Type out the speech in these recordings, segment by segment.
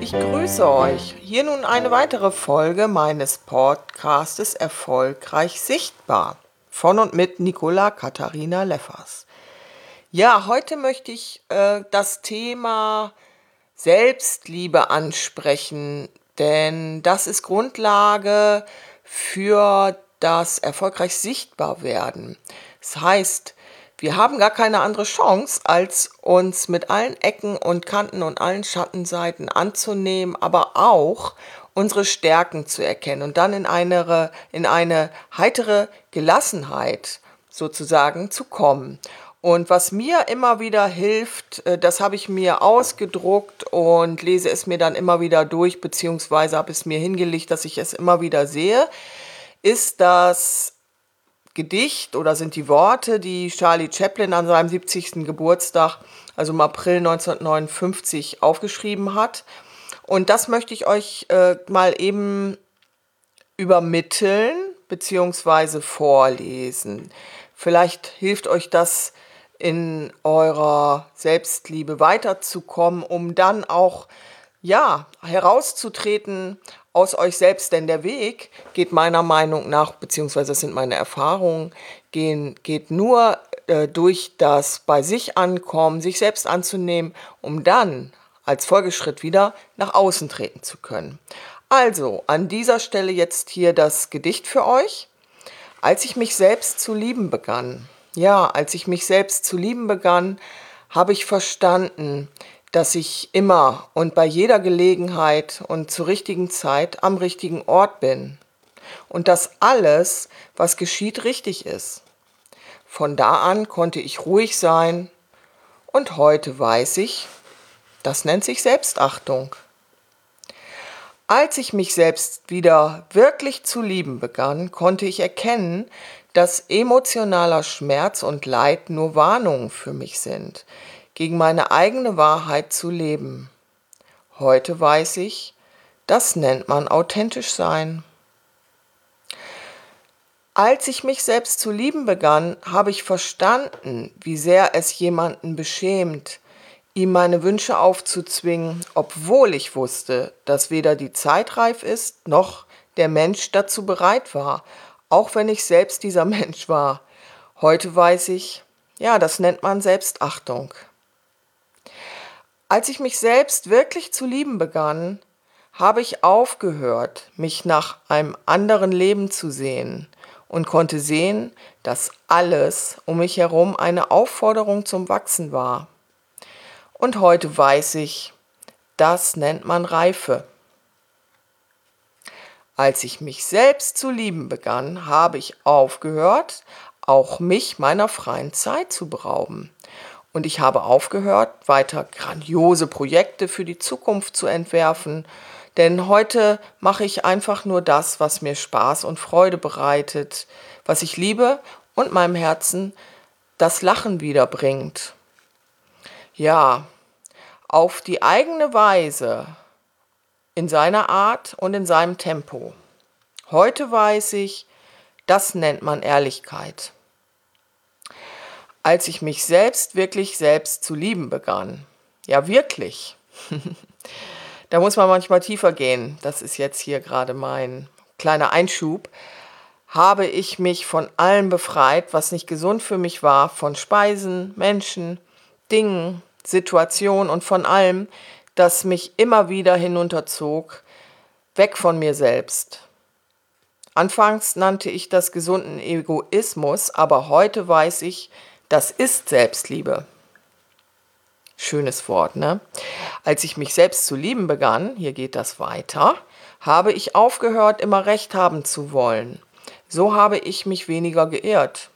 Ich grüße euch. Hier nun eine weitere Folge meines Podcastes Erfolgreich Sichtbar von und mit Nicola Katharina Leffers. Ja, heute möchte ich äh, das Thema Selbstliebe ansprechen, denn das ist Grundlage für das erfolgreich sichtbar werden. Das heißt, wir haben gar keine andere Chance, als uns mit allen Ecken und Kanten und allen Schattenseiten anzunehmen, aber auch unsere Stärken zu erkennen und dann in eine, in eine heitere Gelassenheit sozusagen zu kommen. Und was mir immer wieder hilft, äh, das habe ich mir ausgedruckt und lese es mir dann immer wieder durch, beziehungsweise habe es mir hingelegt, dass ich es immer wieder sehe, ist das Gedicht oder sind die Worte, die Charlie Chaplin an seinem 70. Geburtstag, also im April 1959, aufgeschrieben hat. Und das möchte ich euch äh, mal eben übermitteln bzw. vorlesen. Vielleicht hilft euch das in eurer Selbstliebe weiterzukommen, um dann auch ja, herauszutreten aus euch selbst, denn der Weg geht meiner Meinung nach, beziehungsweise das sind meine Erfahrungen, gehen, geht nur äh, durch das bei sich ankommen, sich selbst anzunehmen, um dann als Folgeschritt wieder nach außen treten zu können. Also, an dieser Stelle jetzt hier das Gedicht für euch. Als ich mich selbst zu lieben begann, ja, als ich mich selbst zu lieben begann, habe ich verstanden, dass ich immer und bei jeder Gelegenheit und zur richtigen Zeit am richtigen Ort bin und dass alles, was geschieht, richtig ist. Von da an konnte ich ruhig sein und heute weiß ich, das nennt sich Selbstachtung. Als ich mich selbst wieder wirklich zu lieben begann, konnte ich erkennen, dass emotionaler Schmerz und Leid nur Warnungen für mich sind, gegen meine eigene Wahrheit zu leben. Heute weiß ich, das nennt man authentisch sein. Als ich mich selbst zu lieben begann, habe ich verstanden, wie sehr es jemanden beschämt, ihm meine Wünsche aufzuzwingen, obwohl ich wusste, dass weder die Zeit reif ist, noch der Mensch dazu bereit war, auch wenn ich selbst dieser Mensch war. Heute weiß ich, ja, das nennt man Selbstachtung. Als ich mich selbst wirklich zu lieben begann, habe ich aufgehört, mich nach einem anderen Leben zu sehen und konnte sehen, dass alles um mich herum eine Aufforderung zum Wachsen war. Und heute weiß ich, das nennt man Reife. Als ich mich selbst zu lieben begann, habe ich aufgehört, auch mich meiner freien Zeit zu berauben und ich habe aufgehört, weiter grandiose Projekte für die Zukunft zu entwerfen, denn heute mache ich einfach nur das, was mir Spaß und Freude bereitet, was ich liebe und meinem Herzen das Lachen wiederbringt. Ja, auf die eigene Weise, in seiner Art und in seinem Tempo. Heute weiß ich, das nennt man Ehrlichkeit als ich mich selbst wirklich selbst zu lieben begann. Ja, wirklich. da muss man manchmal tiefer gehen. Das ist jetzt hier gerade mein kleiner Einschub. Habe ich mich von allem befreit, was nicht gesund für mich war, von Speisen, Menschen, Dingen, Situationen und von allem, das mich immer wieder hinunterzog, weg von mir selbst. Anfangs nannte ich das gesunden Egoismus, aber heute weiß ich, das ist Selbstliebe. Schönes Wort, ne? Als ich mich selbst zu lieben begann, hier geht das weiter, habe ich aufgehört, immer recht haben zu wollen. So habe ich mich weniger geirrt.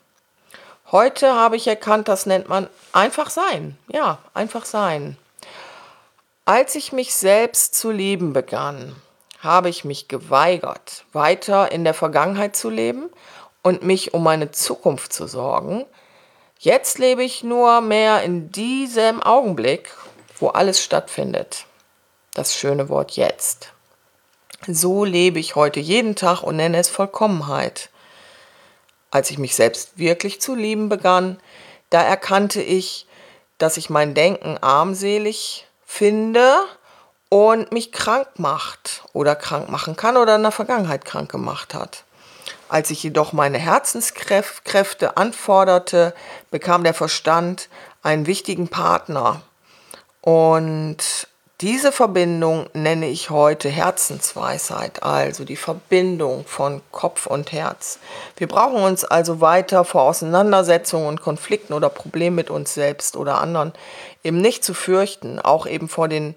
Heute habe ich erkannt, das nennt man einfach sein. Ja, einfach sein. Als ich mich selbst zu lieben begann, habe ich mich geweigert, weiter in der Vergangenheit zu leben und mich um meine Zukunft zu sorgen. Jetzt lebe ich nur mehr in diesem Augenblick, wo alles stattfindet. Das schöne Wort jetzt. So lebe ich heute jeden Tag und nenne es Vollkommenheit. Als ich mich selbst wirklich zu lieben begann, da erkannte ich, dass ich mein Denken armselig finde und mich krank macht oder krank machen kann oder in der Vergangenheit krank gemacht hat. Als ich jedoch meine Herzenskräfte anforderte, bekam der Verstand einen wichtigen Partner. Und diese Verbindung nenne ich heute Herzensweisheit, also die Verbindung von Kopf und Herz. Wir brauchen uns also weiter vor Auseinandersetzungen und Konflikten oder Problemen mit uns selbst oder anderen eben nicht zu fürchten, auch eben vor den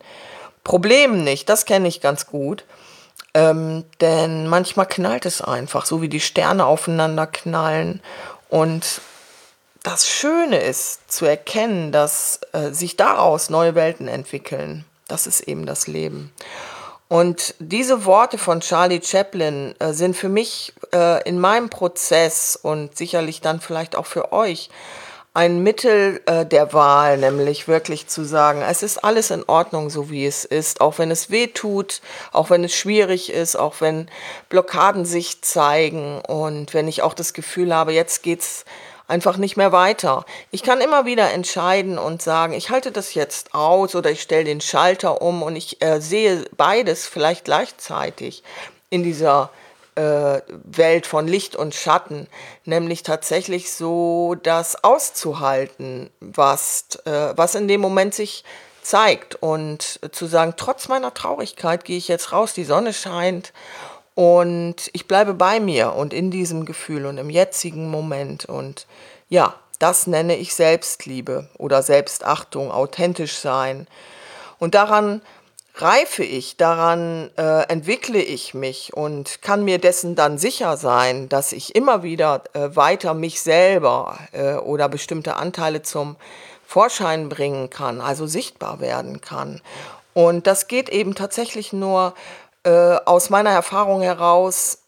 Problemen nicht, das kenne ich ganz gut. Ähm, denn manchmal knallt es einfach, so wie die Sterne aufeinander knallen. Und das Schöne ist zu erkennen, dass äh, sich daraus neue Welten entwickeln. Das ist eben das Leben. Und diese Worte von Charlie Chaplin äh, sind für mich äh, in meinem Prozess und sicherlich dann vielleicht auch für euch ein Mittel äh, der Wahl, nämlich wirklich zu sagen, es ist alles in Ordnung, so wie es ist, auch wenn es weh tut, auch wenn es schwierig ist, auch wenn Blockaden sich zeigen und wenn ich auch das Gefühl habe, jetzt geht's einfach nicht mehr weiter. Ich kann immer wieder entscheiden und sagen, ich halte das jetzt aus oder ich stelle den Schalter um und ich äh, sehe beides vielleicht gleichzeitig in dieser äh, Welt von Licht und Schatten, nämlich tatsächlich so das auszuhalten, was, äh, was in dem Moment sich zeigt und zu sagen, trotz meiner Traurigkeit gehe ich jetzt raus, die Sonne scheint und ich bleibe bei mir und in diesem Gefühl und im jetzigen Moment. Und ja, das nenne ich Selbstliebe oder Selbstachtung, authentisch sein. Und daran reife ich, daran äh, entwickle ich mich und kann mir dessen dann sicher sein, dass ich immer wieder äh, weiter mich selber äh, oder bestimmte Anteile zum Vorschein bringen kann, also sichtbar werden kann. Und das geht eben tatsächlich nur äh, aus meiner Erfahrung heraus,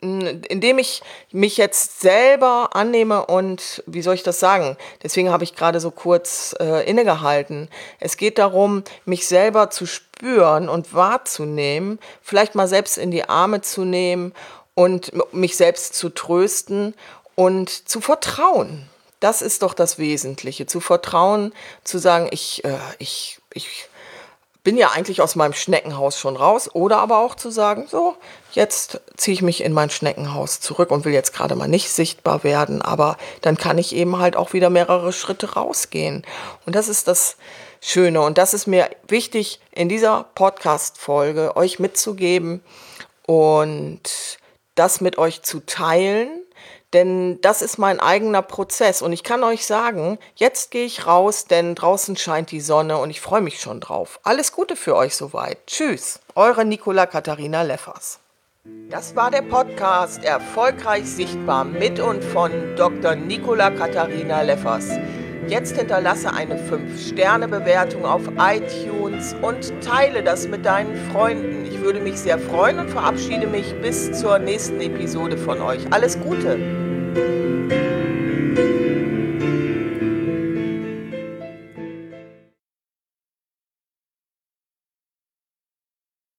indem ich mich jetzt selber annehme und wie soll ich das sagen? Deswegen habe ich gerade so kurz äh, innegehalten. Es geht darum, mich selber zu spüren und wahrzunehmen, vielleicht mal selbst in die Arme zu nehmen und mich selbst zu trösten und zu vertrauen. Das ist doch das Wesentliche, zu vertrauen, zu sagen, ich, äh, ich, ich bin ja eigentlich aus meinem Schneckenhaus schon raus. Oder aber auch zu sagen, so, jetzt ziehe ich mich in mein Schneckenhaus zurück und will jetzt gerade mal nicht sichtbar werden, aber dann kann ich eben halt auch wieder mehrere Schritte rausgehen. Und das ist das Schöne. Und das ist mir wichtig in dieser Podcast-Folge euch mitzugeben und das mit euch zu teilen denn das ist mein eigener Prozess. Und ich kann euch sagen, jetzt gehe ich raus, denn draußen scheint die Sonne und ich freue mich schon drauf. Alles Gute für euch soweit. Tschüss, eure Nicola Katharina Leffers. Das war der Podcast Erfolgreich Sichtbar mit und von Dr. Nicola Katharina Leffers. Jetzt hinterlasse eine 5-Sterne-Bewertung auf iTunes und teile das mit deinen Freunden. Ich würde mich sehr freuen und verabschiede mich bis zur nächsten Episode von euch. Alles Gute! Música